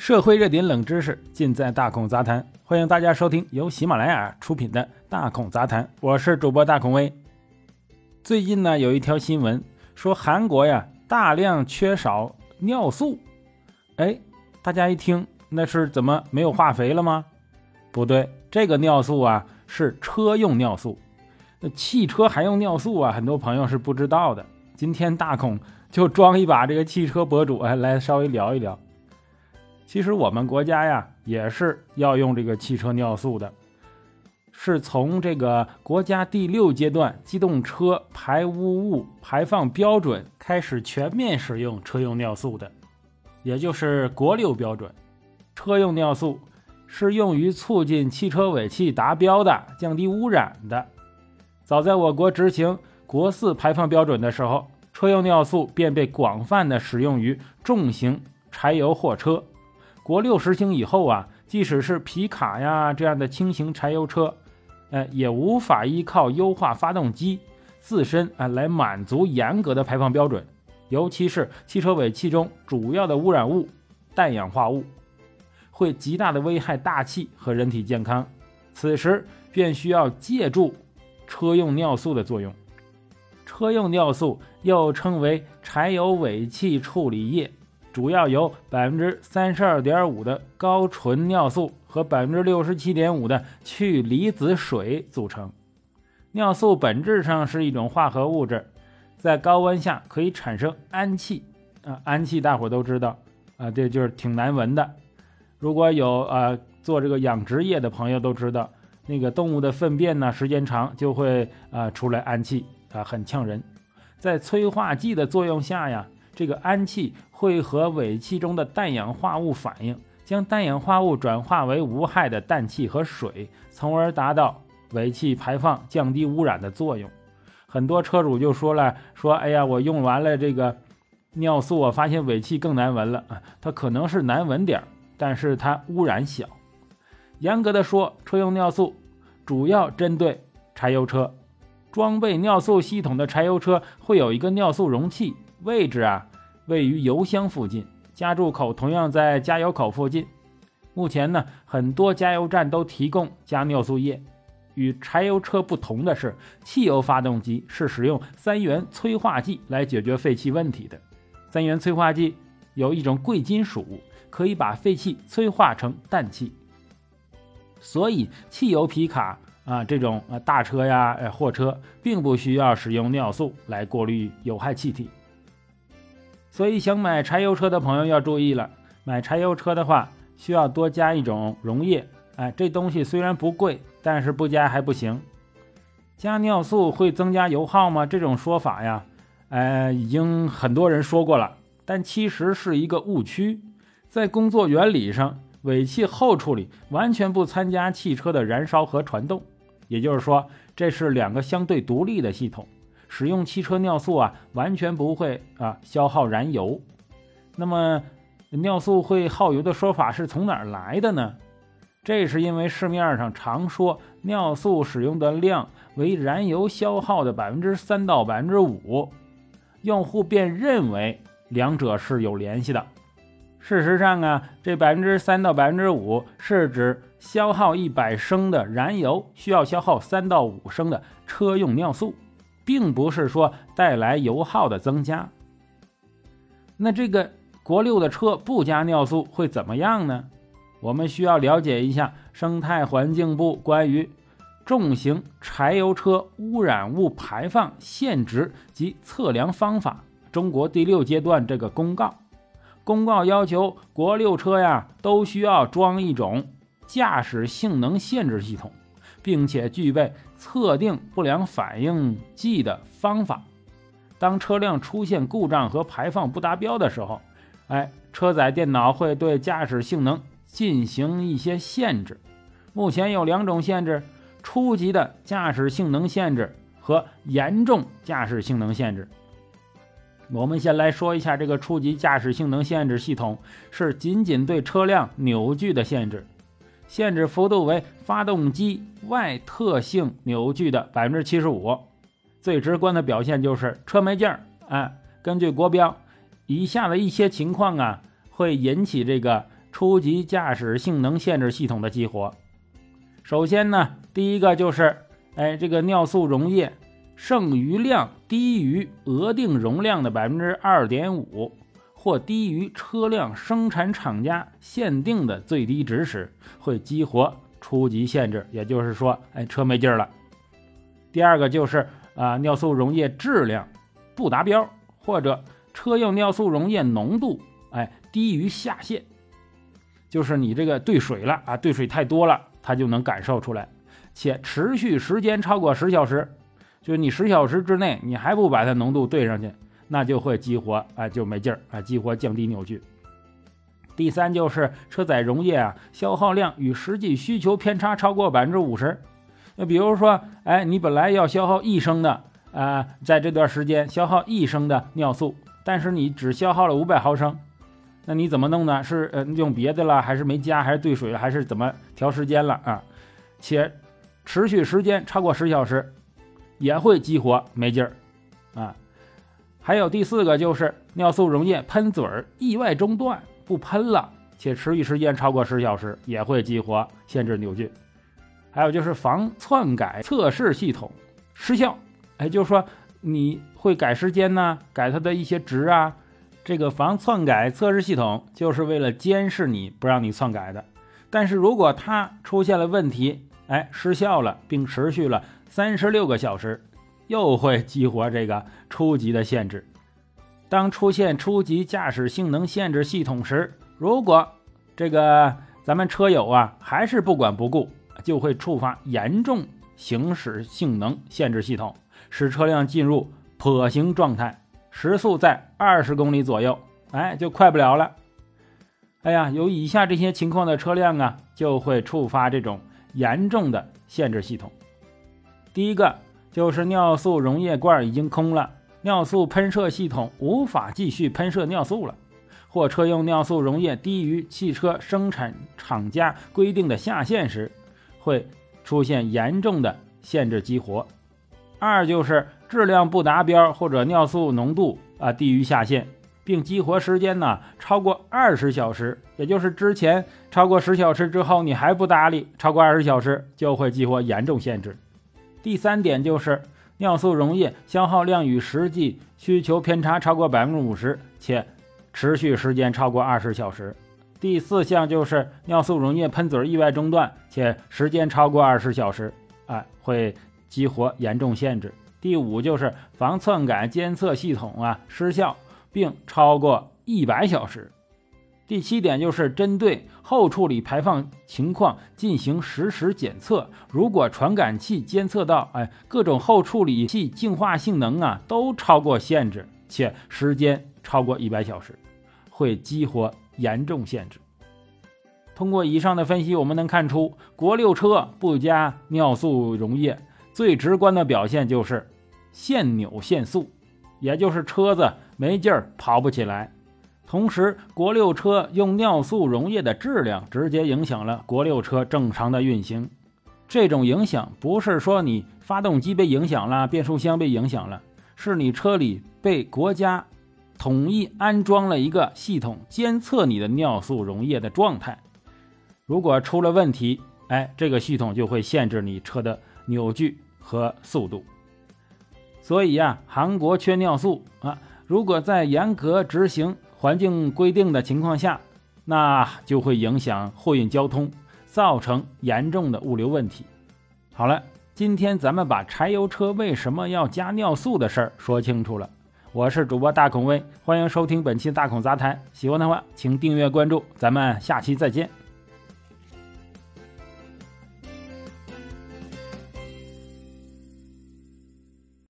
社会热点冷知识尽在大孔杂谈，欢迎大家收听由喜马拉雅出品的《大孔杂谈》，我是主播大孔威。最近呢，有一条新闻说韩国呀大量缺少尿素，哎，大家一听那是怎么没有化肥了吗？不对，这个尿素啊是车用尿素，那汽车还用尿素啊？很多朋友是不知道的。今天大孔就装一把这个汽车博主哎来稍微聊一聊。其实我们国家呀也是要用这个汽车尿素的，是从这个国家第六阶段机动车排污物排放标准开始全面使用车用尿素的，也就是国六标准。车用尿素是用于促进汽车尾气达标的，降低污染的。早在我国执行国四排放标准的时候，车用尿素便被广泛的使用于重型柴油货车。国六实行以后啊，即使是皮卡呀这样的轻型柴油车，呃，也无法依靠优化发动机自身啊来满足严格的排放标准，尤其是汽车尾气中主要的污染物氮氧化物，会极大的危害大气和人体健康。此时便需要借助车用尿素的作用。车用尿素又称为柴油尾气处理液。主要由百分之三十二点五的高纯尿素和百分之六十七点五的去离子水组成。尿素本质上是一种化合物质，在高温下可以产生氨气。啊，氨气大伙都知道，啊，这就是挺难闻的。如果有呃做这个养殖业的朋友都知道，那个动物的粪便呢，时间长就会啊出来氨气，啊很呛人。在催化剂的作用下呀。这个氨气会和尾气中的氮氧化物反应，将氮氧化物转化为无害的氮气和水，从而达到尾气排放、降低污染的作用。很多车主就说了：“说哎呀，我用完了这个尿素，我发现尾气更难闻了啊！它可能是难闻点儿，但是它污染小。严格的说，车用尿素主要针对柴油车，装备尿素系统的柴油车会有一个尿素容器，位置啊。”位于油箱附近，加注口同样在加油口附近。目前呢，很多加油站都提供加尿素液。与柴油车不同的是，汽油发动机是使用三元催化剂来解决废气问题的。三元催化剂有一种贵金属，可以把废气催化成氮气。所以，汽油皮卡啊这种啊大车呀、呃货车，并不需要使用尿素来过滤有害气体。所以，想买柴油车的朋友要注意了。买柴油车的话，需要多加一种溶液。哎，这东西虽然不贵，但是不加还不行。加尿素会增加油耗吗？这种说法呀，呃，已经很多人说过了，但其实是一个误区。在工作原理上，尾气后处理完全不参加汽车的燃烧和传动，也就是说，这是两个相对独立的系统。使用汽车尿素啊，完全不会啊消耗燃油。那么，尿素会耗油的说法是从哪儿来的呢？这是因为市面上常说尿素使用的量为燃油消耗的百分之三到百分之五，用户便认为两者是有联系的。事实上啊，这百分之三到百分之五是指消耗一百升的燃油需要消耗三到五升的车用尿素。并不是说带来油耗的增加。那这个国六的车不加尿素会怎么样呢？我们需要了解一下生态环境部关于重型柴油车污染物排放限值及测量方法中国第六阶段这个公告。公告要求国六车呀都需要装一种驾驶性能限制系统。并且具备测定不良反应剂的方法。当车辆出现故障和排放不达标的时候，哎，车载电脑会对驾驶性能进行一些限制。目前有两种限制：初级的驾驶性能限制和严重驾驶性能限制。我们先来说一下这个初级驾驶性能限制系统，是仅仅对车辆扭矩的限制。限制幅度为发动机外特性扭矩的百分之七十五，最直观的表现就是车没劲儿。哎，根据国标，以下的一些情况啊，会引起这个初级驾驶性能限制系统的激活。首先呢，第一个就是，哎，这个尿素溶液剩余量低于额定容量的百分之二点五，或低于车辆生产厂家限定的最低值时，会激活初级限制，也就是说，哎，车没劲儿了。第二个就是啊，尿素溶液质量不达标，或者车用尿素溶液浓度哎低于下限，就是你这个兑水了啊，兑水太多了。它就能感受出来，且持续时间超过十小时，就是你十小时之内你还不把它浓度兑上去，那就会激活，啊，就没劲儿啊，激活降低扭矩。第三就是车载溶液啊，消耗量与实际需求偏差超过百分之五十。那比如说，哎，你本来要消耗一升的啊，在这段时间消耗一升的尿素，但是你只消耗了五百毫升。那你怎么弄呢？是呃用别的了，还是没加，还是兑水了，还是怎么调时间了啊？且持续时间超过十小时，也会激活没劲儿啊。还有第四个就是尿素溶液喷嘴儿意外中断不喷了，且持续时间超过十小时，也会激活限制扭矩。还有就是防篡改测试系统失效，哎，就是说你会改时间呢，改它的一些值啊。这个防篡改测试系统就是为了监视你不让你篡改的，但是如果它出现了问题，哎，失效了，并持续了三十六个小时，又会激活这个初级的限制。当出现初级驾驶性能限制系统时，如果这个咱们车友啊还是不管不顾，就会触发严重行驶性能限制系统，使车辆进入跛行状态。时速在二十公里左右，哎，就快不了了。哎呀，有以下这些情况的车辆啊，就会触发这种严重的限制系统。第一个就是尿素溶液罐已经空了，尿素喷射系统无法继续喷射尿素了，或车用尿素溶液低于汽车生产厂家规定的下限时，会出现严重的限制激活。二就是质量不达标或者尿素浓度啊低于下限，并激活时间呢超过二十小时，也就是之前超过十小时之后你还不搭理，超过二十小时就会激活严重限制。第三点就是尿素溶液消耗量与实际需求偏差超过百分之五十，且持续时间超过二十小时。第四项就是尿素溶液喷嘴意外中断，且时间超过二十小时，哎会。激活严重限制。第五就是防篡改监测系统啊失效，并超过一百小时。第七点就是针对后处理排放情况进行实时检测，如果传感器监测到，哎，各种后处理器净化性能啊都超过限制，且时间超过一百小时，会激活严重限制。通过以上的分析，我们能看出国六车不加尿素溶液。最直观的表现就是限扭限速，也就是车子没劲儿跑不起来。同时，国六车用尿素溶液的质量直接影响了国六车正常的运行。这种影响不是说你发动机被影响了，变速箱被影响了，是你车里被国家统一安装了一个系统，监测你的尿素溶液的状态。如果出了问题，哎，这个系统就会限制你车的。扭矩和速度，所以呀，韩国缺尿素啊，如果在严格执行环境规定的情况下，那就会影响货运交通，造成严重的物流问题。好了，今天咱们把柴油车为什么要加尿素的事儿说清楚了。我是主播大孔威，欢迎收听本期大孔杂谈。喜欢的话，请订阅关注，咱们下期再见。